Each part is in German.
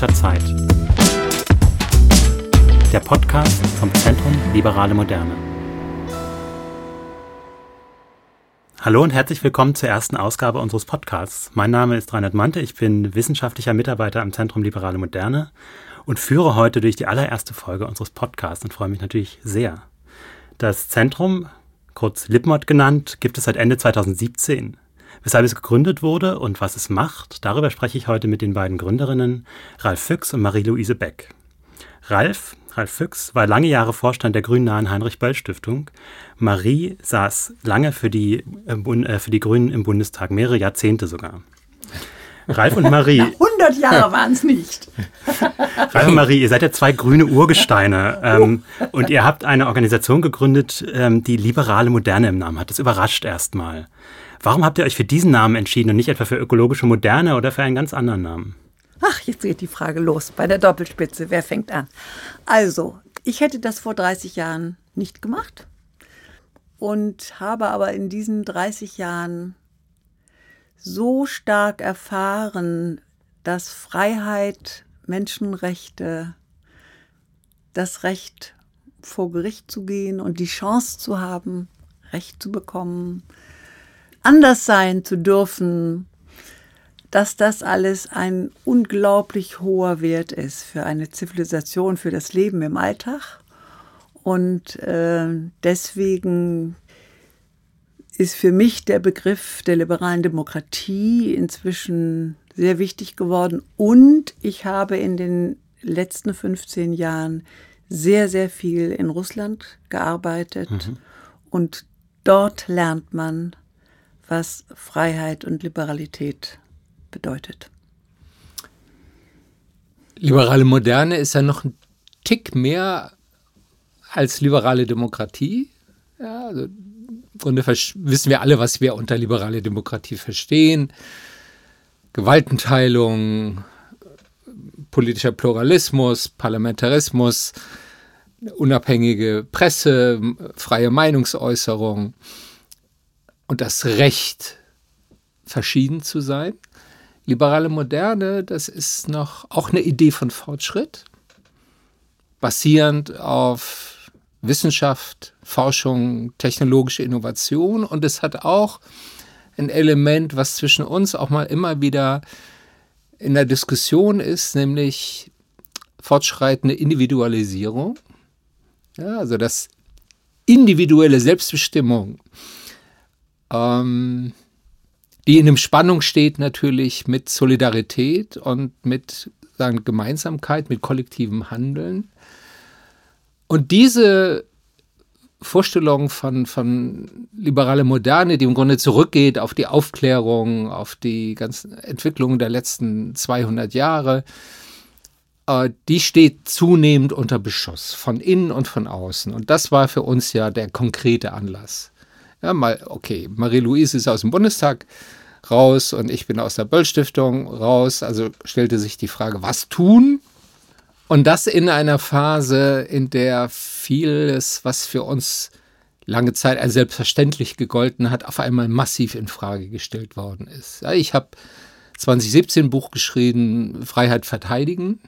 politischer Zeit. Der Podcast vom Zentrum Liberale Moderne. Hallo und herzlich willkommen zur ersten Ausgabe unseres Podcasts. Mein Name ist Reinhard Mante, ich bin wissenschaftlicher Mitarbeiter am Zentrum Liberale Moderne und führe heute durch die allererste Folge unseres Podcasts und freue mich natürlich sehr. Das Zentrum, kurz Lipmod genannt, gibt es seit Ende 2017. Weshalb es gegründet wurde und was es macht, darüber spreche ich heute mit den beiden Gründerinnen Ralf Füchs und Marie-Louise Beck. Ralf, Ralf Füchs, war lange Jahre Vorstand der grünnahen Heinrich-Böll-Stiftung. Marie saß lange für die, äh, für die Grünen im Bundestag, mehrere Jahrzehnte sogar. Ralf und Marie. 100 Jahre waren es nicht. Ralf und Marie, ihr seid ja zwei grüne Urgesteine ähm, und ihr habt eine Organisation gegründet, ähm, die liberale Moderne im Namen hat. Das überrascht erstmal. Warum habt ihr euch für diesen Namen entschieden und nicht etwa für ökologische Moderne oder für einen ganz anderen Namen? Ach, jetzt geht die Frage los bei der Doppelspitze. Wer fängt an? Also, ich hätte das vor 30 Jahren nicht gemacht und habe aber in diesen 30 Jahren so stark erfahren, dass Freiheit, Menschenrechte, das Recht vor Gericht zu gehen und die Chance zu haben, Recht zu bekommen, anders sein zu dürfen, dass das alles ein unglaublich hoher Wert ist für eine Zivilisation, für das Leben im Alltag. Und äh, deswegen ist für mich der Begriff der liberalen Demokratie inzwischen sehr wichtig geworden. Und ich habe in den letzten 15 Jahren sehr, sehr viel in Russland gearbeitet. Mhm. Und dort lernt man was Freiheit und Liberalität bedeutet. Liberale Moderne ist ja noch ein Tick mehr als liberale Demokratie. Ja, also Grunde wissen wir alle, was wir unter liberale Demokratie verstehen. Gewaltenteilung, politischer Pluralismus, Parlamentarismus, unabhängige Presse, freie Meinungsäußerung und das Recht, verschieden zu sein. Liberale Moderne, das ist noch auch eine Idee von Fortschritt, basierend auf Wissenschaft, Forschung, technologische Innovation. Und es hat auch ein Element, was zwischen uns auch mal immer wieder in der Diskussion ist, nämlich fortschreitende Individualisierung. Ja, also das individuelle Selbstbestimmung ähm, die in einem Spannung steht natürlich mit Solidarität und mit sagen, Gemeinsamkeit, mit kollektivem Handeln. Und diese Vorstellung von, von liberale Moderne, die im Grunde zurückgeht auf die Aufklärung, auf die ganzen Entwicklungen der letzten 200 Jahre, äh, die steht zunehmend unter Beschuss, von innen und von außen. Und das war für uns ja der konkrete Anlass. Ja, mal, okay, Marie-Louise ist aus dem Bundestag raus und ich bin aus der Böll-Stiftung raus. Also stellte sich die Frage, was tun? Und das in einer Phase, in der vieles, was für uns lange Zeit als selbstverständlich gegolten hat, auf einmal massiv in Frage gestellt worden ist. Ich habe 2017 ein Buch geschrieben, Freiheit verteidigen.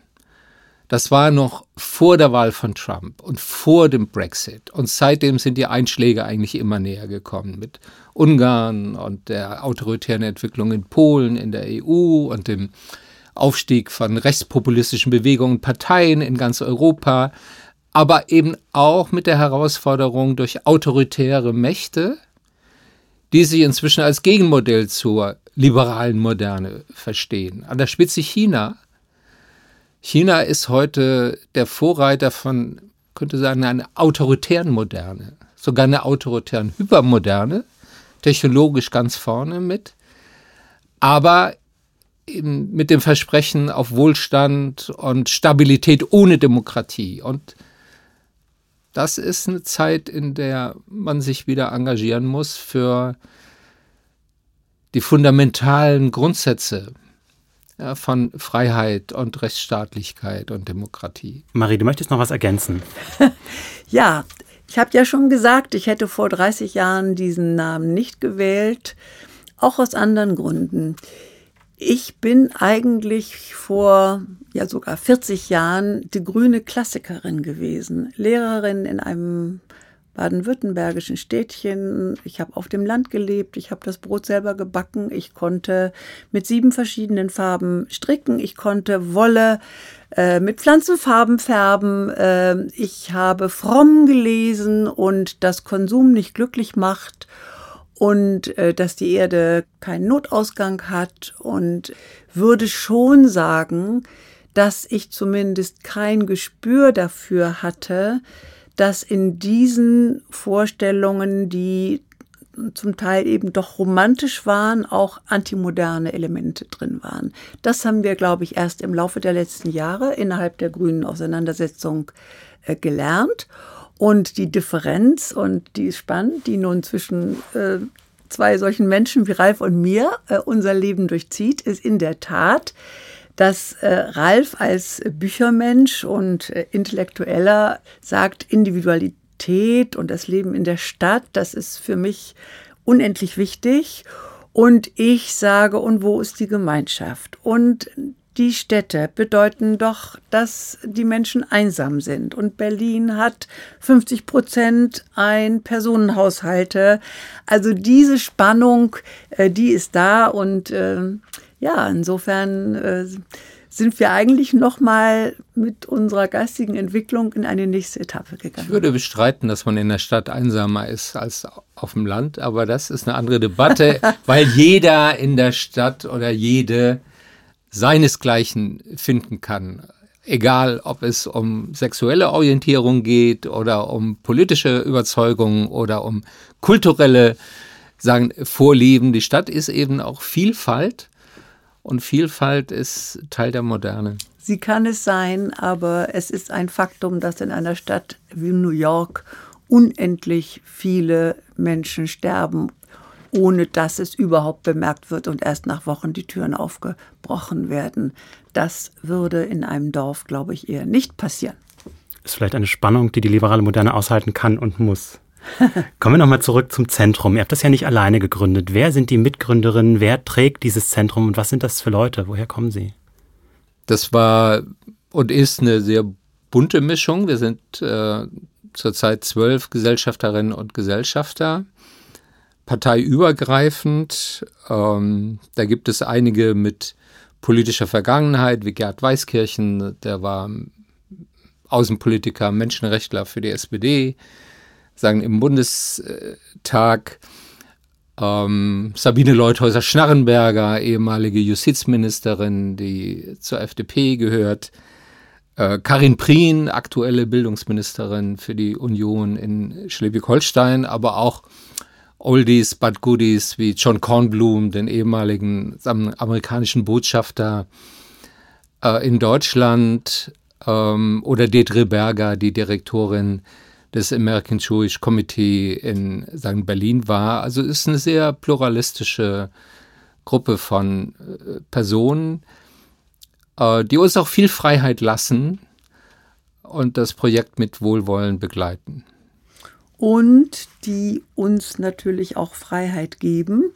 Das war noch vor der Wahl von Trump und vor dem Brexit. Und seitdem sind die Einschläge eigentlich immer näher gekommen mit Ungarn und der autoritären Entwicklung in Polen, in der EU und dem Aufstieg von rechtspopulistischen Bewegungen, Parteien in ganz Europa, aber eben auch mit der Herausforderung durch autoritäre Mächte, die sich inzwischen als Gegenmodell zur liberalen Moderne verstehen. An der Spitze China, China ist heute der Vorreiter von, könnte sagen, einer autoritären Moderne, sogar einer autoritären Hypermoderne, technologisch ganz vorne mit, aber mit dem Versprechen auf Wohlstand und Stabilität ohne Demokratie. Und das ist eine Zeit, in der man sich wieder engagieren muss für die fundamentalen Grundsätze ja, von Freiheit und Rechtsstaatlichkeit und Demokratie. Marie, du möchtest noch was ergänzen? ja, ich habe ja schon gesagt, ich hätte vor 30 Jahren diesen Namen nicht gewählt, auch aus anderen Gründen. Ich bin eigentlich vor ja sogar 40 Jahren die grüne Klassikerin gewesen, Lehrerin in einem baden-württembergischen Städtchen. Ich habe auf dem Land gelebt, ich habe das Brot selber gebacken, ich konnte mit sieben verschiedenen Farben stricken, ich konnte Wolle äh, mit Pflanzenfarben färben, äh, ich habe fromm gelesen und das Konsum nicht glücklich macht und äh, dass die Erde keinen Notausgang hat und würde schon sagen, dass ich zumindest kein Gespür dafür hatte, dass in diesen Vorstellungen, die zum Teil eben doch romantisch waren, auch antimoderne Elemente drin waren. Das haben wir, glaube ich, erst im Laufe der letzten Jahre innerhalb der grünen Auseinandersetzung äh, gelernt. Und die Differenz, und die ist spannend, die nun zwischen äh, zwei solchen Menschen wie Ralf und mir äh, unser Leben durchzieht, ist in der Tat, dass äh, Ralf als Büchermensch und äh, Intellektueller sagt, Individualität und das Leben in der Stadt, das ist für mich unendlich wichtig. Und ich sage, und wo ist die Gemeinschaft? Und die Städte bedeuten doch, dass die Menschen einsam sind. Und Berlin hat 50 Prozent Ein-Personenhaushalte. Also diese Spannung, äh, die ist da. Und äh, ja, insofern äh, sind wir eigentlich noch mal mit unserer geistigen Entwicklung in eine nächste Etappe gegangen. Ich würde bestreiten, dass man in der Stadt einsamer ist als auf dem Land, aber das ist eine andere Debatte, weil jeder in der Stadt oder jede seinesgleichen finden kann. Egal, ob es um sexuelle Orientierung geht oder um politische Überzeugungen oder um kulturelle sagen, Vorlieben. Die Stadt ist eben auch Vielfalt und Vielfalt ist Teil der Moderne. Sie kann es sein, aber es ist ein Faktum, dass in einer Stadt wie New York unendlich viele Menschen sterben ohne dass es überhaupt bemerkt wird und erst nach Wochen die Türen aufgebrochen werden. Das würde in einem Dorf, glaube ich, eher nicht passieren. Ist vielleicht eine Spannung, die die liberale Moderne aushalten kann und muss. Kommen wir nochmal zurück zum Zentrum. Ihr habt das ja nicht alleine gegründet. Wer sind die Mitgründerinnen? Wer trägt dieses Zentrum und was sind das für Leute? Woher kommen sie? Das war und ist eine sehr bunte Mischung. Wir sind äh, zurzeit zwölf Gesellschafterinnen und Gesellschafter parteiübergreifend. Ähm, da gibt es einige mit politischer Vergangenheit, wie Gerd Weißkirchen, der war Außenpolitiker, Menschenrechtler für die SPD, sagen im Bundestag. Ähm, Sabine Leuthäuser-Schnarrenberger, ehemalige Justizministerin, die zur FDP gehört. Äh, Karin Prien, aktuelle Bildungsministerin für die Union in Schleswig-Holstein, aber auch Oldies but Goodies wie John Kornblum, den ehemaligen amerikanischen Botschafter äh, in Deutschland, ähm, oder Deidre Berger, die Direktorin des American Jewish Committee in St. Berlin war. Also ist eine sehr pluralistische Gruppe von äh, Personen, äh, die uns auch viel Freiheit lassen und das Projekt mit Wohlwollen begleiten und die uns natürlich auch Freiheit geben.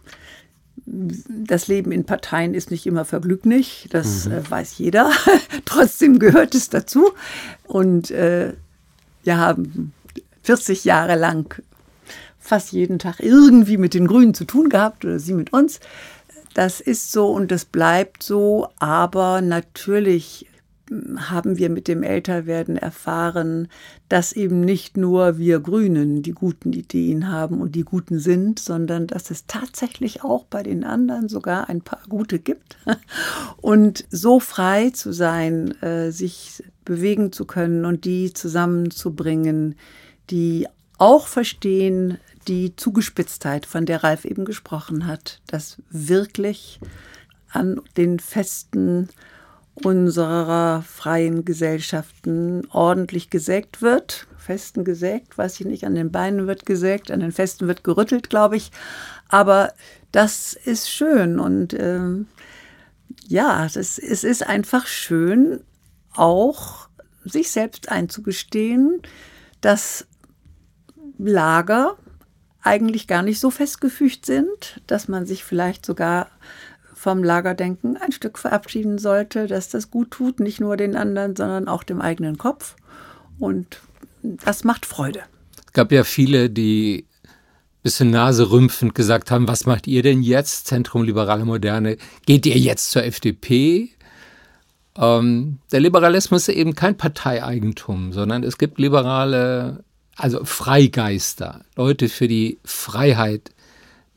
Das Leben in Parteien ist nicht immer vergnüglich, das mhm. äh, weiß jeder. Trotzdem gehört es dazu. Und äh, wir haben 40 Jahre lang fast jeden Tag irgendwie mit den Grünen zu tun gehabt oder sie mit uns. Das ist so und das bleibt so, aber natürlich haben wir mit dem Älterwerden erfahren, dass eben nicht nur wir Grünen die guten Ideen haben und die guten sind, sondern dass es tatsächlich auch bei den anderen sogar ein paar gute gibt. Und so frei zu sein, äh, sich bewegen zu können und die zusammenzubringen, die auch verstehen die Zugespitztheit, von der Ralf eben gesprochen hat, dass wirklich an den festen unserer freien Gesellschaften ordentlich gesägt wird. Festen gesägt, weiß ich nicht, an den Beinen wird gesägt, an den Festen wird gerüttelt, glaube ich. Aber das ist schön und ähm, ja, das, es ist einfach schön, auch sich selbst einzugestehen, dass Lager eigentlich gar nicht so festgefügt sind, dass man sich vielleicht sogar vom Lagerdenken ein Stück verabschieden sollte, dass das gut tut, nicht nur den anderen, sondern auch dem eigenen Kopf. Und das macht Freude. Es gab ja viele, die bisschen naserümpfend gesagt haben, was macht ihr denn jetzt, Zentrum Liberale Moderne? Geht ihr jetzt zur FDP? Ähm, der Liberalismus ist eben kein Parteieigentum, sondern es gibt liberale, also Freigeister, Leute für die Freiheit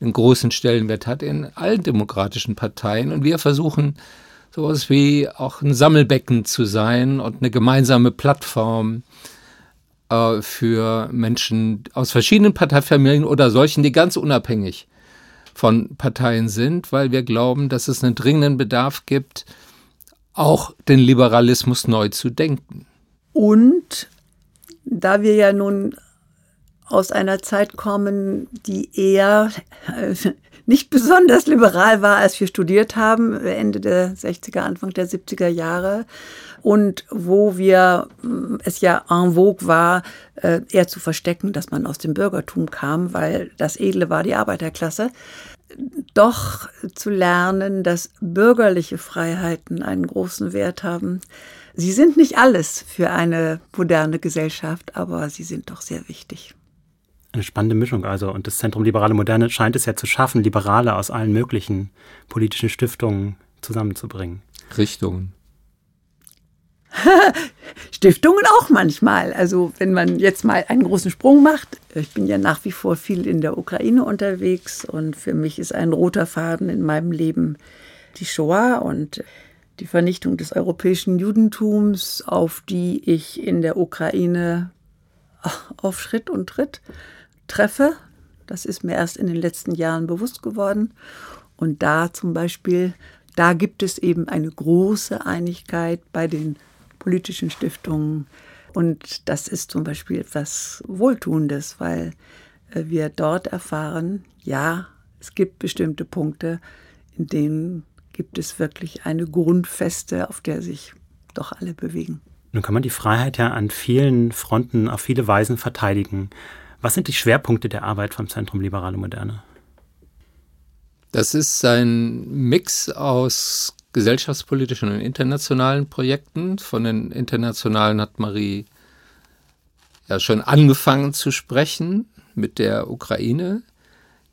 einen großen Stellenwert hat in allen demokratischen Parteien. Und wir versuchen, sowas wie auch ein Sammelbecken zu sein und eine gemeinsame Plattform äh, für Menschen aus verschiedenen Parteifamilien oder solchen, die ganz unabhängig von Parteien sind, weil wir glauben, dass es einen dringenden Bedarf gibt, auch den Liberalismus neu zu denken. Und da wir ja nun aus einer Zeit kommen, die eher äh, nicht besonders liberal war, als wir studiert haben, Ende der 60er, Anfang der 70er Jahre. Und wo wir äh, es ja en vogue war, äh, eher zu verstecken, dass man aus dem Bürgertum kam, weil das Edle war die Arbeiterklasse. Doch zu lernen, dass bürgerliche Freiheiten einen großen Wert haben. Sie sind nicht alles für eine moderne Gesellschaft, aber sie sind doch sehr wichtig eine spannende Mischung also. Und das Zentrum Liberale Moderne scheint es ja zu schaffen, Liberale aus allen möglichen politischen Stiftungen zusammenzubringen. Richtungen. Stiftungen auch manchmal. Also wenn man jetzt mal einen großen Sprung macht, ich bin ja nach wie vor viel in der Ukraine unterwegs und für mich ist ein roter Faden in meinem Leben die Shoah und die Vernichtung des europäischen Judentums, auf die ich in der Ukraine auf Schritt und Tritt treffe. Das ist mir erst in den letzten Jahren bewusst geworden. Und da zum Beispiel, da gibt es eben eine große Einigkeit bei den politischen Stiftungen. Und das ist zum Beispiel etwas Wohltuendes, weil äh, wir dort erfahren, ja, es gibt bestimmte Punkte, in denen gibt es wirklich eine Grundfeste, auf der sich doch alle bewegen. Nun kann man die Freiheit ja an vielen Fronten auf viele Weisen verteidigen. Was sind die Schwerpunkte der Arbeit vom Zentrum Liberale Moderne? Das ist ein Mix aus gesellschaftspolitischen und internationalen Projekten. Von den internationalen hat Marie ja schon angefangen zu sprechen mit der Ukraine,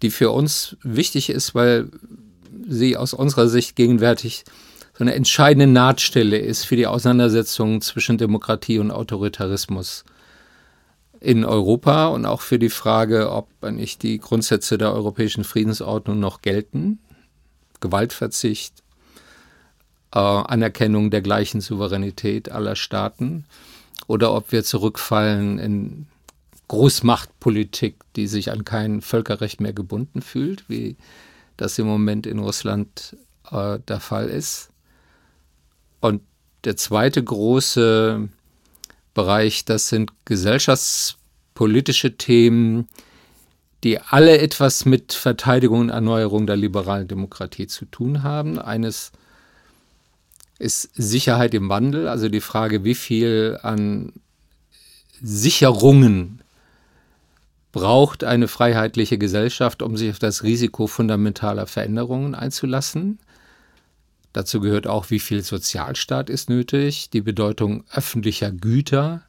die für uns wichtig ist, weil sie aus unserer Sicht gegenwärtig so eine entscheidende Nahtstelle ist für die Auseinandersetzung zwischen Demokratie und Autoritarismus in Europa und auch für die Frage, ob nicht die Grundsätze der europäischen Friedensordnung noch gelten. Gewaltverzicht, äh, Anerkennung der gleichen Souveränität aller Staaten oder ob wir zurückfallen in Großmachtpolitik, die sich an kein Völkerrecht mehr gebunden fühlt, wie das im Moment in Russland äh, der Fall ist. Und der zweite große Bereich, das sind gesellschaftspolitische Themen, die alle etwas mit Verteidigung und Erneuerung der liberalen Demokratie zu tun haben. Eines ist Sicherheit im Wandel, also die Frage, wie viel an Sicherungen braucht eine freiheitliche Gesellschaft, um sich auf das Risiko fundamentaler Veränderungen einzulassen. Dazu gehört auch, wie viel Sozialstaat ist nötig, die Bedeutung öffentlicher Güter,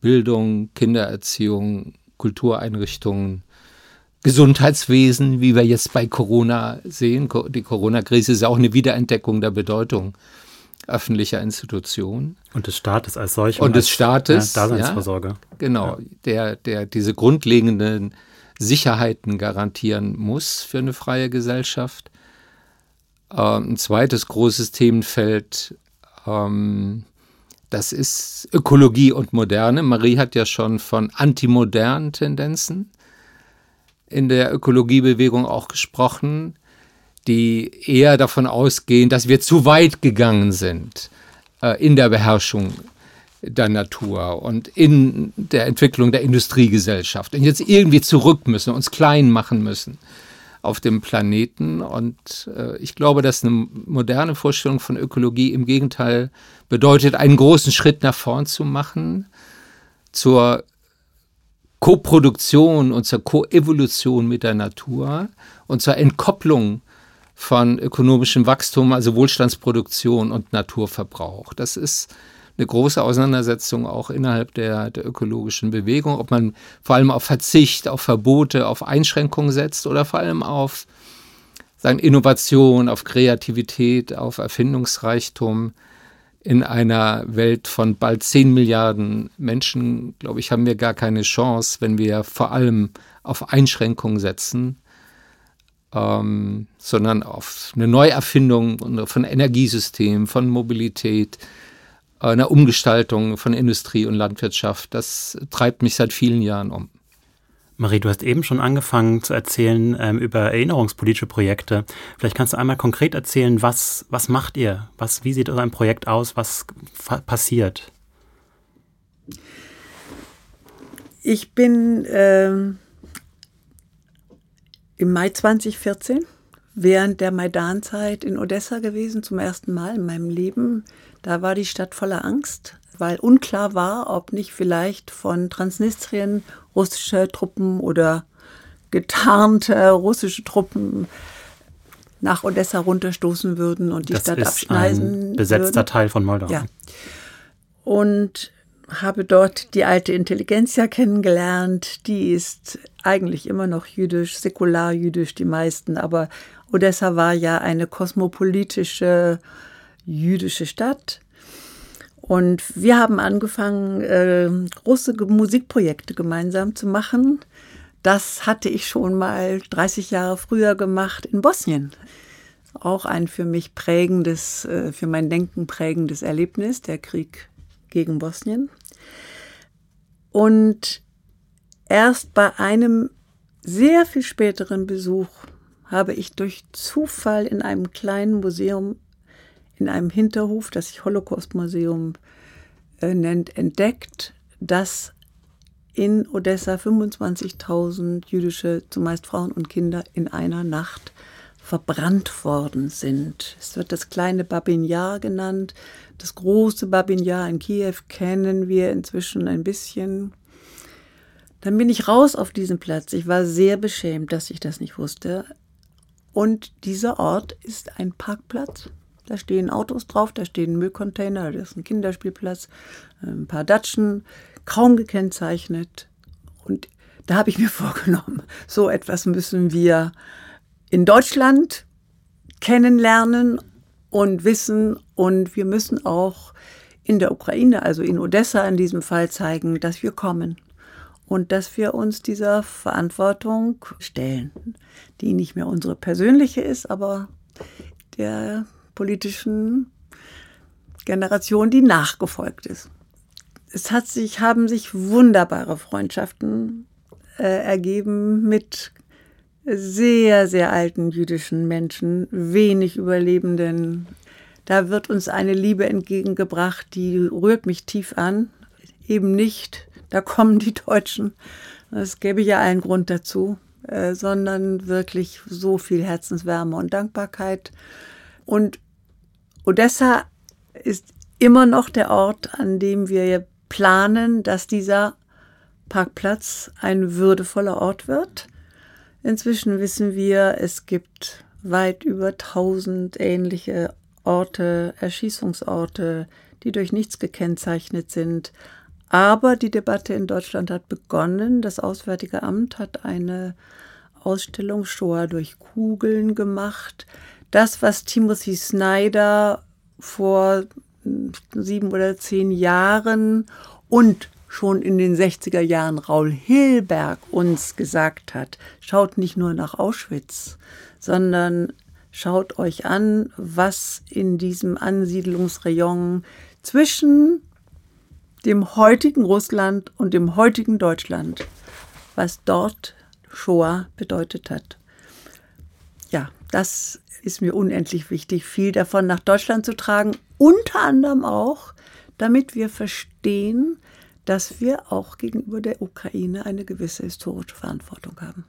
Bildung, Kindererziehung, Kultureinrichtungen, Gesundheitswesen, wie wir jetzt bei Corona sehen. Die Corona-Krise ist auch eine Wiederentdeckung der Bedeutung öffentlicher Institutionen. Und des Staates als solcher. Und des Staates. Ja, Daseinsvorsorge. Ja, genau, ja. Der, der diese grundlegenden Sicherheiten garantieren muss für eine freie Gesellschaft. Ähm, ein zweites großes Themenfeld, ähm, das ist Ökologie und Moderne. Marie hat ja schon von antimodernen Tendenzen in der Ökologiebewegung auch gesprochen, die eher davon ausgehen, dass wir zu weit gegangen sind äh, in der Beherrschung der Natur und in der Entwicklung der Industriegesellschaft und jetzt irgendwie zurück müssen, uns klein machen müssen auf dem Planeten. Und äh, ich glaube, dass eine moderne Vorstellung von Ökologie im Gegenteil bedeutet, einen großen Schritt nach vorn zu machen zur Koproduktion und zur Koevolution mit der Natur und zur Entkopplung von ökonomischem Wachstum, also Wohlstandsproduktion und Naturverbrauch. Das ist eine große Auseinandersetzung auch innerhalb der, der ökologischen Bewegung, ob man vor allem auf Verzicht, auf Verbote, auf Einschränkungen setzt oder vor allem auf sagen, Innovation, auf Kreativität, auf Erfindungsreichtum. In einer Welt von bald 10 Milliarden Menschen, glaube ich, haben wir gar keine Chance, wenn wir vor allem auf Einschränkungen setzen, ähm, sondern auf eine Neuerfindung von Energiesystemen, von Mobilität, einer Umgestaltung von Industrie und Landwirtschaft. Das treibt mich seit vielen Jahren um. Marie, du hast eben schon angefangen zu erzählen ähm, über erinnerungspolitische Projekte. Vielleicht kannst du einmal konkret erzählen, was, was macht ihr? Was, wie sieht euer Projekt aus? Was passiert? Ich bin ähm, im Mai 2014 während der Maidan-Zeit in Odessa gewesen, zum ersten Mal in meinem Leben. Da war die Stadt voller Angst, weil unklar war, ob nicht vielleicht von Transnistrien russische Truppen oder getarnte russische Truppen nach Odessa runterstoßen würden und die das Stadt ist abschneiden. Ein besetzter würden. Teil von Moldau. Ja. Und habe dort die alte Intelligenzia kennengelernt. Die ist eigentlich immer noch jüdisch, säkular jüdisch, die meisten. Aber Odessa war ja eine kosmopolitische jüdische Stadt. Und wir haben angefangen, äh, große Musikprojekte gemeinsam zu machen. Das hatte ich schon mal 30 Jahre früher gemacht in Bosnien. Auch ein für mich prägendes, äh, für mein Denken prägendes Erlebnis, der Krieg gegen Bosnien. Und erst bei einem sehr viel späteren Besuch habe ich durch Zufall in einem kleinen Museum in einem Hinterhof, das sich Holocaust-Museum äh, nennt, entdeckt, dass in Odessa 25.000 jüdische, zumeist Frauen und Kinder, in einer Nacht verbrannt worden sind. Es wird das kleine Babin genannt. Das große Babin in Kiew kennen wir inzwischen ein bisschen. Dann bin ich raus auf diesen Platz. Ich war sehr beschämt, dass ich das nicht wusste. Und dieser Ort ist ein Parkplatz da stehen Autos drauf, da stehen Müllcontainer, da ist ein Kinderspielplatz, ein paar Datschen, kaum gekennzeichnet. Und da habe ich mir vorgenommen, so etwas müssen wir in Deutschland kennenlernen und wissen. Und wir müssen auch in der Ukraine, also in Odessa in diesem Fall, zeigen, dass wir kommen und dass wir uns dieser Verantwortung stellen, die nicht mehr unsere persönliche ist, aber der politischen Generation, die nachgefolgt ist. Es hat sich, haben sich wunderbare Freundschaften äh, ergeben mit sehr, sehr alten jüdischen Menschen, wenig Überlebenden. Da wird uns eine Liebe entgegengebracht, die rührt mich tief an. Eben nicht, da kommen die Deutschen, es gäbe ja einen Grund dazu, äh, sondern wirklich so viel Herzenswärme und Dankbarkeit. Und Odessa ist immer noch der Ort, an dem wir planen, dass dieser Parkplatz ein würdevoller Ort wird. Inzwischen wissen wir, es gibt weit über 1000 ähnliche Orte, Erschießungsorte, die durch nichts gekennzeichnet sind. Aber die Debatte in Deutschland hat begonnen. Das Auswärtige Amt hat eine Ausstellung Shoah durch Kugeln gemacht das, was Timothy Snyder vor sieben oder zehn Jahren und schon in den 60er Jahren Raul Hilberg uns gesagt hat, schaut nicht nur nach Auschwitz, sondern schaut euch an, was in diesem Ansiedlungsrayon zwischen dem heutigen Russland und dem heutigen Deutschland, was dort Shoah bedeutet hat. Das ist mir unendlich wichtig, viel davon nach Deutschland zu tragen, unter anderem auch, damit wir verstehen, dass wir auch gegenüber der Ukraine eine gewisse historische Verantwortung haben.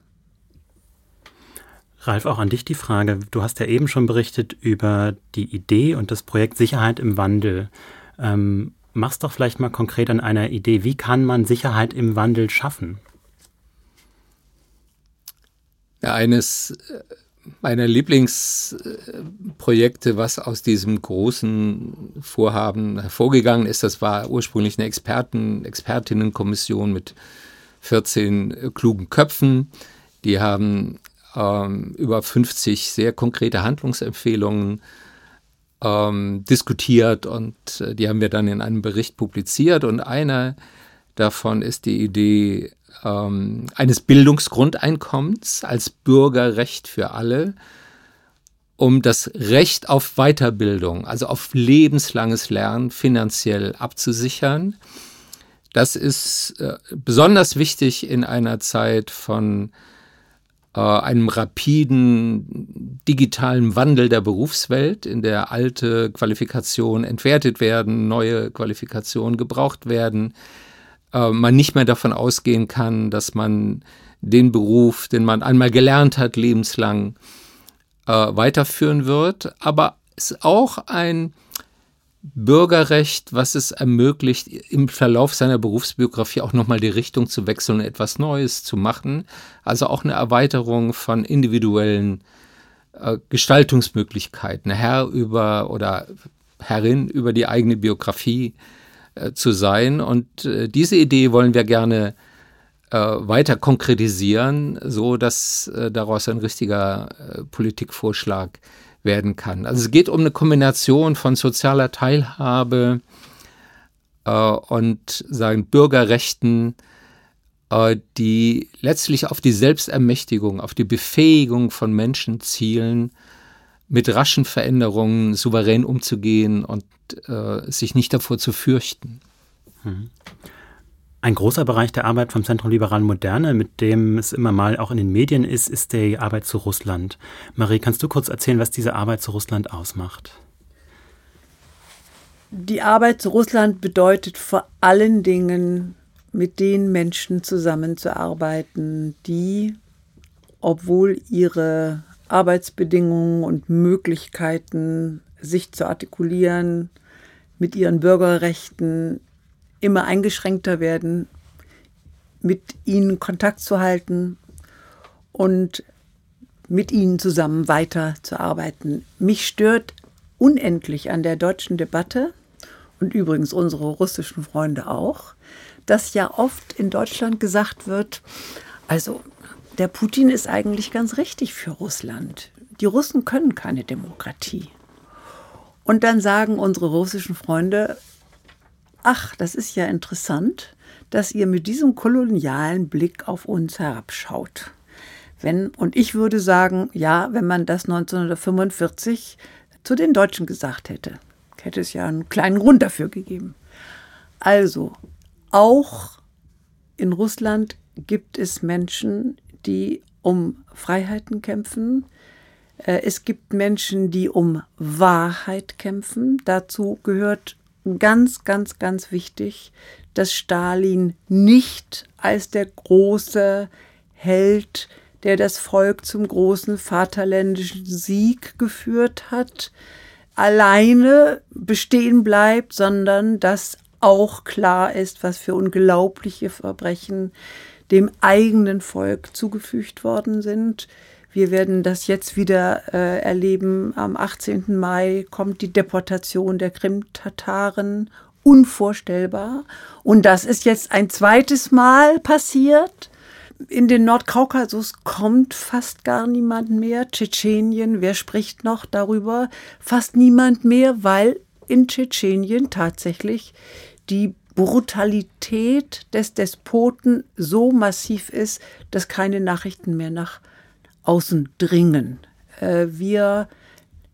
Ralf, auch an dich die Frage. Du hast ja eben schon berichtet über die Idee und das Projekt Sicherheit im Wandel. Ähm, mach's doch vielleicht mal konkret an einer Idee. Wie kann man Sicherheit im Wandel schaffen? Ja, eines meiner Lieblingsprojekte, was aus diesem großen Vorhaben hervorgegangen ist. Das war ursprünglich eine Experten, Expertinnenkommission mit 14 klugen Köpfen. Die haben ähm, über 50 sehr konkrete Handlungsempfehlungen ähm, diskutiert und äh, die haben wir dann in einem Bericht publiziert. Und einer davon ist die Idee ähm, eines Bildungsgrundeinkommens als Bürgerrecht für alle, um das Recht auf Weiterbildung, also auf lebenslanges Lernen finanziell abzusichern. Das ist äh, besonders wichtig in einer Zeit von äh, einem rapiden digitalen Wandel der Berufswelt, in der alte Qualifikationen entwertet werden, neue Qualifikationen gebraucht werden, äh, man nicht mehr davon ausgehen kann, dass man den Beruf, den man einmal gelernt hat, lebenslang äh, weiterführen wird, aber es ist auch ein Bürgerrecht, was es ermöglicht, im Verlauf seiner Berufsbiografie auch nochmal die Richtung zu wechseln und etwas Neues zu machen. Also auch eine Erweiterung von individuellen äh, Gestaltungsmöglichkeiten. Herr über oder Herrin über die eigene Biografie äh, zu sein. Und äh, diese Idee wollen wir gerne äh, weiter konkretisieren, so dass äh, daraus ein richtiger Politikvorschlag werden kann. Also es geht um eine Kombination von sozialer Teilhabe und sagen Bürgerrechten, die letztlich auf die Selbstermächtigung, auf die Befähigung von Menschen zielen, mit raschen Veränderungen souverän umzugehen und äh, sich nicht davor zu fürchten. Mhm. Ein großer Bereich der Arbeit vom Zentrum Liberale Moderne, mit dem es immer mal auch in den Medien ist, ist die Arbeit zu Russland. Marie, kannst du kurz erzählen, was diese Arbeit zu Russland ausmacht? Die Arbeit zu Russland bedeutet vor allen Dingen, mit den Menschen zusammenzuarbeiten, die, obwohl ihre Arbeitsbedingungen und Möglichkeiten, sich zu artikulieren, mit ihren Bürgerrechten immer eingeschränkter werden, mit ihnen Kontakt zu halten und mit ihnen zusammen weiterzuarbeiten. Mich stört unendlich an der deutschen Debatte und übrigens unsere russischen Freunde auch, dass ja oft in Deutschland gesagt wird, also der Putin ist eigentlich ganz richtig für Russland. Die Russen können keine Demokratie. Und dann sagen unsere russischen Freunde, ach, das ist ja interessant, dass ihr mit diesem kolonialen Blick auf uns herabschaut. Wenn, und ich würde sagen, ja, wenn man das 1945 zu den Deutschen gesagt hätte, hätte es ja einen kleinen Grund dafür gegeben. Also, auch in Russland gibt es Menschen, die um Freiheiten kämpfen. Äh, es gibt Menschen, die um Wahrheit kämpfen. Dazu gehört ganz, ganz, ganz wichtig, dass Stalin nicht als der große Held, der das Volk zum großen vaterländischen Sieg geführt hat, alleine bestehen bleibt, sondern dass auch klar ist, was für unglaubliche Verbrechen dem eigenen Volk zugefügt worden sind. Wir werden das jetzt wieder äh, erleben. Am 18. Mai kommt die Deportation der Krim-Tataren. Unvorstellbar. Und das ist jetzt ein zweites Mal passiert. In den Nordkaukasus kommt fast gar niemand mehr. Tschetschenien, wer spricht noch darüber? Fast niemand mehr, weil in Tschetschenien tatsächlich die Brutalität des Despoten so massiv ist, dass keine Nachrichten mehr nach außen dringen. Äh, wir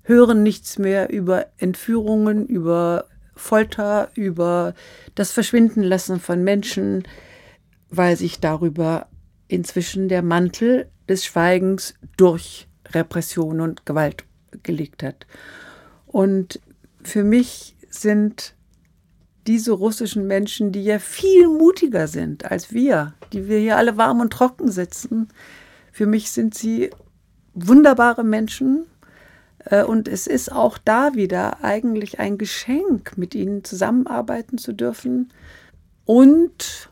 hören nichts mehr über Entführungen, über Folter, über das Verschwindenlassen von Menschen, weil sich darüber inzwischen der Mantel des Schweigens durch Repression und Gewalt gelegt hat. Und für mich sind diese russischen Menschen, die ja viel mutiger sind als wir, die wir hier alle warm und trocken sitzen, für mich sind sie wunderbare Menschen. Äh, und es ist auch da wieder eigentlich ein Geschenk, mit ihnen zusammenarbeiten zu dürfen und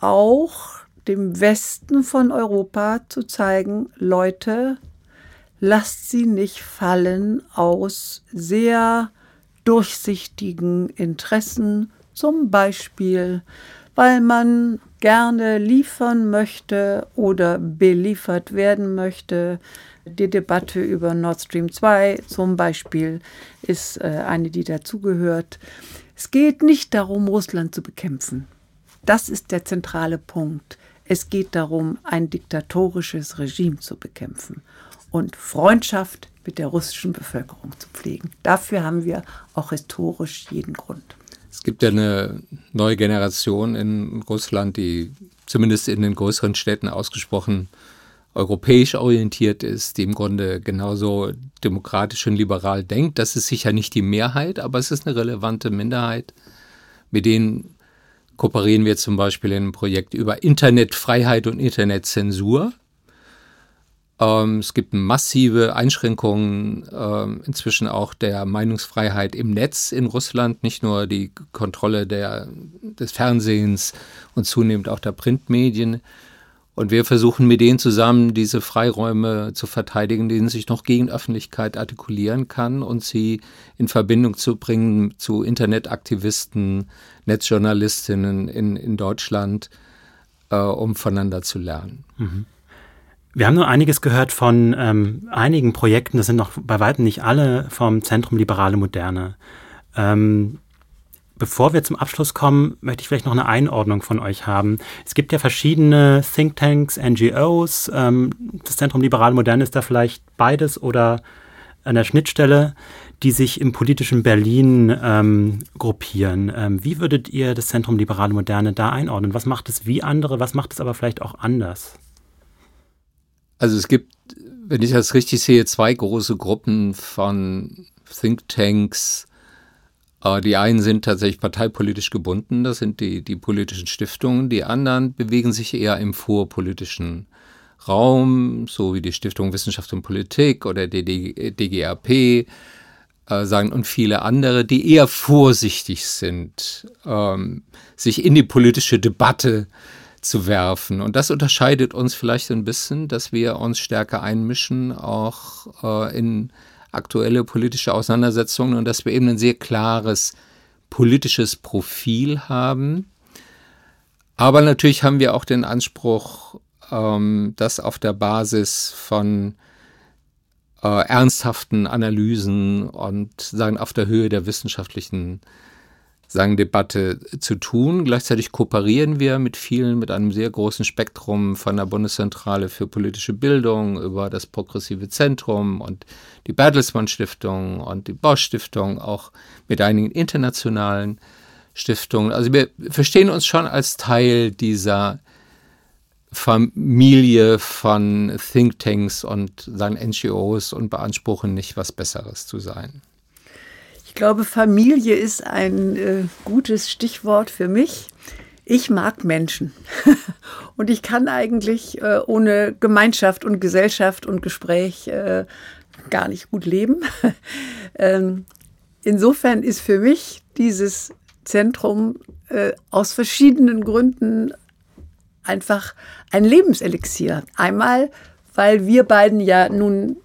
auch dem Westen von Europa zu zeigen, Leute, lasst sie nicht fallen aus sehr durchsichtigen Interessen, zum Beispiel weil man gerne liefern möchte oder beliefert werden möchte. Die Debatte über Nord Stream 2 zum Beispiel ist äh, eine, die dazugehört. Es geht nicht darum, Russland zu bekämpfen. Das ist der zentrale Punkt. Es geht darum, ein diktatorisches Regime zu bekämpfen und Freundschaft mit der russischen Bevölkerung zu pflegen. Dafür haben wir auch historisch jeden Grund. Es gibt ja eine neue Generation in Russland, die zumindest in den größeren Städten ausgesprochen europäisch orientiert ist, die im Grunde genauso demokratisch und liberal denkt. Das ist sicher nicht die Mehrheit, aber es ist eine relevante Minderheit. Mit denen kooperieren wir zum Beispiel in einem Projekt über Internetfreiheit und Internetzensur. Ähm, es gibt massive Einschränkungen ähm, inzwischen auch der Meinungsfreiheit im Netz in Russland, nicht nur die Kontrolle der, des Fernsehens und zunehmend auch der Printmedien. Und wir versuchen mit denen zusammen diese Freiräume zu verteidigen, denen sich noch gegen Öffentlichkeit artikulieren kann und sie in Verbindung zu bringen zu Internetaktivisten, Netzjournalistinnen in, in Deutschland, äh, um voneinander zu lernen. Mhm. Wir haben nur einiges gehört von ähm, einigen Projekten, das sind noch bei weitem nicht alle vom Zentrum Liberale Moderne. Ähm, bevor wir zum Abschluss kommen, möchte ich vielleicht noch eine Einordnung von euch haben. Es gibt ja verschiedene Thinktanks, NGOs. Ähm, das Zentrum Liberale Moderne ist da vielleicht beides oder an der Schnittstelle, die sich im politischen Berlin ähm, gruppieren. Ähm, wie würdet ihr das Zentrum Liberale Moderne da einordnen? Was macht es wie andere? Was macht es aber vielleicht auch anders? Also es gibt, wenn ich das richtig sehe, zwei große Gruppen von Thinktanks. Äh, die einen sind tatsächlich parteipolitisch gebunden, das sind die, die politischen Stiftungen. Die anderen bewegen sich eher im vorpolitischen Raum, so wie die Stiftung Wissenschaft und Politik oder die DGRP äh, sagen und viele andere, die eher vorsichtig sind, ähm, sich in die politische Debatte äh, zu werfen. Und das unterscheidet uns vielleicht ein bisschen, dass wir uns stärker einmischen, auch äh, in aktuelle politische Auseinandersetzungen und dass wir eben ein sehr klares politisches Profil haben. Aber natürlich haben wir auch den Anspruch, ähm, das auf der Basis von äh, ernsthaften Analysen und sagen auf der Höhe der wissenschaftlichen sagen, Debatte zu tun. Gleichzeitig kooperieren wir mit vielen, mit einem sehr großen Spektrum von der Bundeszentrale für politische Bildung über das Progressive Zentrum und die Bertelsmann Stiftung und die Bosch Stiftung, auch mit einigen internationalen Stiftungen. Also wir verstehen uns schon als Teil dieser Familie von Thinktanks und sagen NGOs und beanspruchen nicht, was Besseres zu sein. Ich glaube, Familie ist ein äh, gutes Stichwort für mich. Ich mag Menschen und ich kann eigentlich äh, ohne Gemeinschaft und Gesellschaft und Gespräch äh, gar nicht gut leben. ähm, insofern ist für mich dieses Zentrum äh, aus verschiedenen Gründen einfach ein Lebenselixier. Einmal, weil wir beiden ja nun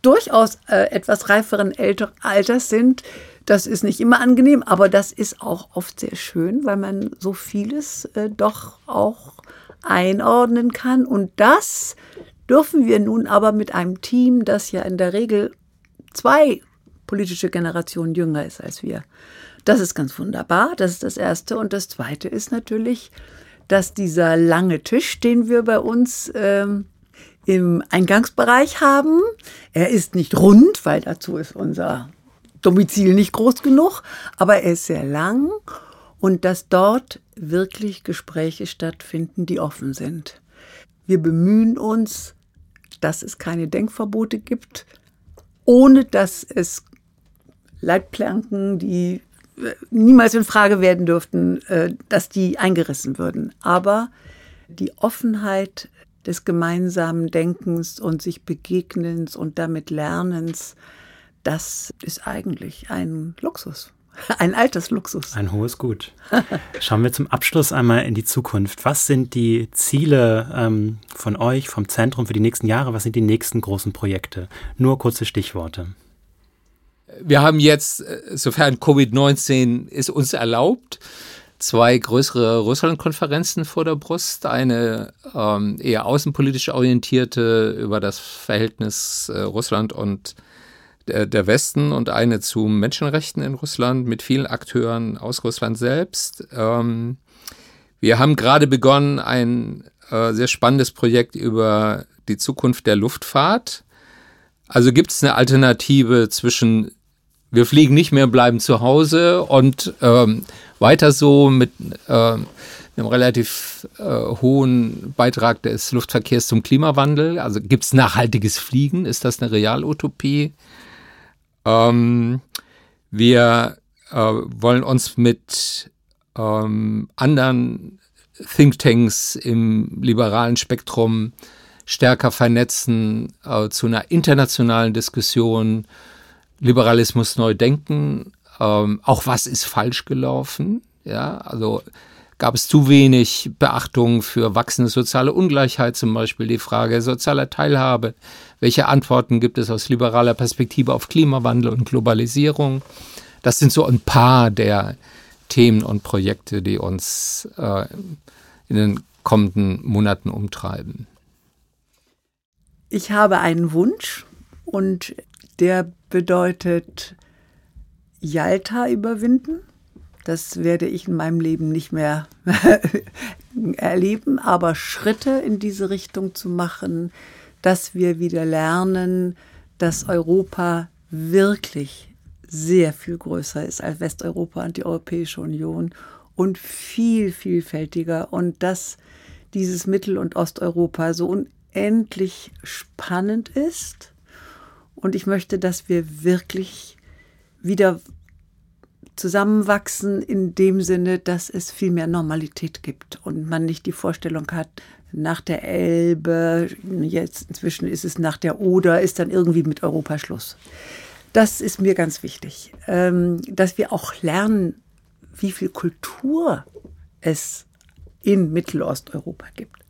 durchaus äh, etwas reiferen Alter, Alters sind, das ist nicht immer angenehm, aber das ist auch oft sehr schön, weil man so vieles äh, doch auch einordnen kann. Und das dürfen wir nun aber mit einem Team, das ja in der Regel zwei politische Generationen jünger ist als wir. Das ist ganz wunderbar. Das ist das Erste. Und das Zweite ist natürlich, dass dieser lange Tisch, den wir bei uns ähm, im Eingangsbereich haben, er ist nicht rund, weil dazu ist unser Domizil nicht groß genug, aber er ist sehr lang und dass dort wirklich Gespräche stattfinden, die offen sind. Wir bemühen uns, dass es keine Denkverbote gibt, ohne dass es Leitplanken, die äh, niemals in Frage werden dürften, äh, dass die eingerissen würden. Aber die Offenheit des gemeinsamen Denkens und sich Begegnens und damit Lernens, das ist eigentlich ein Luxus. Ein Altersluxus. Ein hohes Gut. Schauen wir zum Abschluss einmal in die Zukunft. Was sind die Ziele ähm, von euch, vom Zentrum für die nächsten Jahre? Was sind die nächsten großen Projekte? Nur kurze Stichworte. Wir haben jetzt, äh, sofern Covid-19 ist uns erlaubt, zwei größere Russland-Konferenzen vor der Brust. Eine ähm, eher außenpolitisch orientierte über das Verhältnis äh, Russland und der, Westen und eine zu Menschenrechten in Russland mit vielen Akteuren aus Russland selbst. Ähm, wir haben gerade begonnen, ein äh, sehr spannendes Projekt über die Zukunft der Luftfahrt. Also gibt es eine Alternative zwischen wir fliegen nicht mehr, bleiben zu Hause und ähm, weiter so mit äh, einem relativ äh, hohen Beitrag des Luftverkehrs zum Klimawandel. Also gibt es nachhaltiges Fliegen? Ist das eine Realutopie? Ähm, wir äh, wollen uns mit ähm, anderen Thinktanks im liberalen Spektrum stärker vernetzen äh, zu einer internationalen Diskussion Liberalismus neu denken, ähm, auch was ist falsch gelaufen, ja, also gab es zu wenig Beachtung für wachsende soziale Ungleichheit, zum Beispiel die Frage sozialer Teilhabe. Welche Antworten gibt es aus liberaler Perspektive auf Klimawandel und Globalisierung? Das sind so ein paar der Themen und Projekte, die uns äh, in den kommenden Monaten umtreiben. Ich habe einen Wunsch und der bedeutet Jalta überwinden. Das werde ich in meinem Leben nicht mehr erleben, aber Schritte in diese Richtung zu machen, dass wir wieder lernen, dass Europa wirklich sehr viel größer ist als Westeuropa und die Europäische Union und viel vielfältiger und dass dieses Mittel- und Osteuropa so unendlich spannend ist. Und ich möchte, dass wir wirklich wieder zusammenwachsen in dem Sinne, dass es viel mehr Normalität gibt und man nicht die Vorstellung hat, nach der Elbe, jetzt inzwischen ist es nach der Oder, ist dann irgendwie mit Europa Schluss. Das ist mir ganz wichtig, ähm, dass wir auch lernen, wie viel Kultur es in Mittelosteuropa gibt.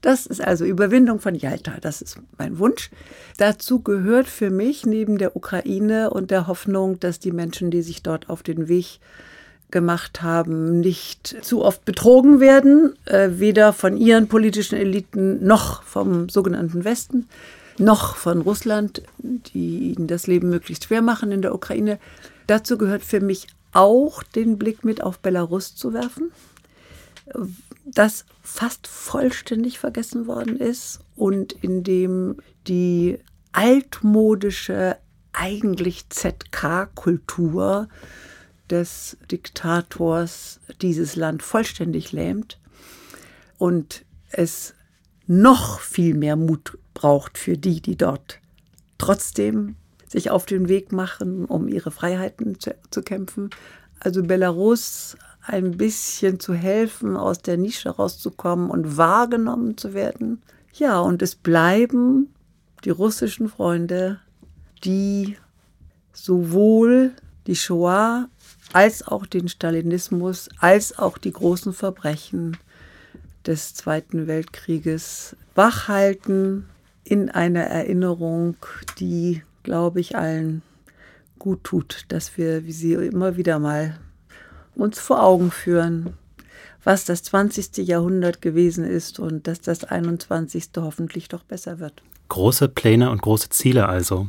Das ist also Überwindung von Jalta. Das ist mein Wunsch. Dazu gehört für mich neben der Ukraine und der Hoffnung, dass die Menschen, die sich dort auf den Weg gemacht haben, nicht zu oft betrogen werden, äh, weder von ihren politischen Eliten noch vom sogenannten Westen, noch von Russland, die ihnen das Leben möglichst schwer machen in der Ukraine. Dazu gehört für mich auch den Blick mit auf Belarus zu werfen das fast vollständig vergessen worden ist und in dem die altmodische, eigentlich ZK-Kultur des Diktators dieses Land vollständig lähmt und es noch viel mehr Mut braucht für die, die dort trotzdem sich auf den Weg machen, um ihre Freiheiten zu, zu kämpfen. Also Belarus ein bisschen zu helfen, aus der Nische rauszukommen und wahrgenommen zu werden. Ja, und es bleiben die russischen Freunde, die sowohl die Shoah als auch den Stalinismus, als auch die großen Verbrechen des Zweiten Weltkrieges wachhalten in einer Erinnerung, die, glaube ich, allen gut tut, dass wir wie sie immer wieder mal uns vor Augen führen, was das 20. Jahrhundert gewesen ist und dass das 21. hoffentlich doch besser wird. Große Pläne und große Ziele also.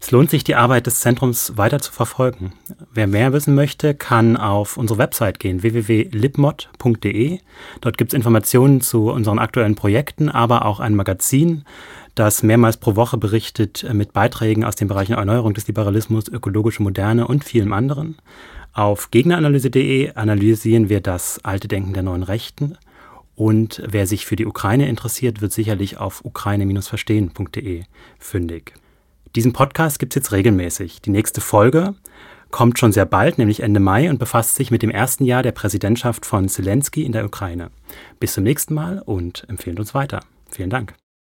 Es lohnt sich, die Arbeit des Zentrums weiter zu verfolgen. Wer mehr wissen möchte, kann auf unsere Website gehen, www.libmod.de. Dort gibt es Informationen zu unseren aktuellen Projekten, aber auch ein Magazin, das mehrmals pro Woche berichtet äh, mit Beiträgen aus den Bereichen Erneuerung des Liberalismus, ökologische Moderne und vielem anderen. Auf gegneranalyse.de analysieren wir das alte Denken der neuen Rechten. Und wer sich für die Ukraine interessiert, wird sicherlich auf ukraine-verstehen.de fündig. Diesen Podcast gibt es jetzt regelmäßig. Die nächste Folge kommt schon sehr bald, nämlich Ende Mai, und befasst sich mit dem ersten Jahr der Präsidentschaft von Zelensky in der Ukraine. Bis zum nächsten Mal und empfehlen uns weiter. Vielen Dank.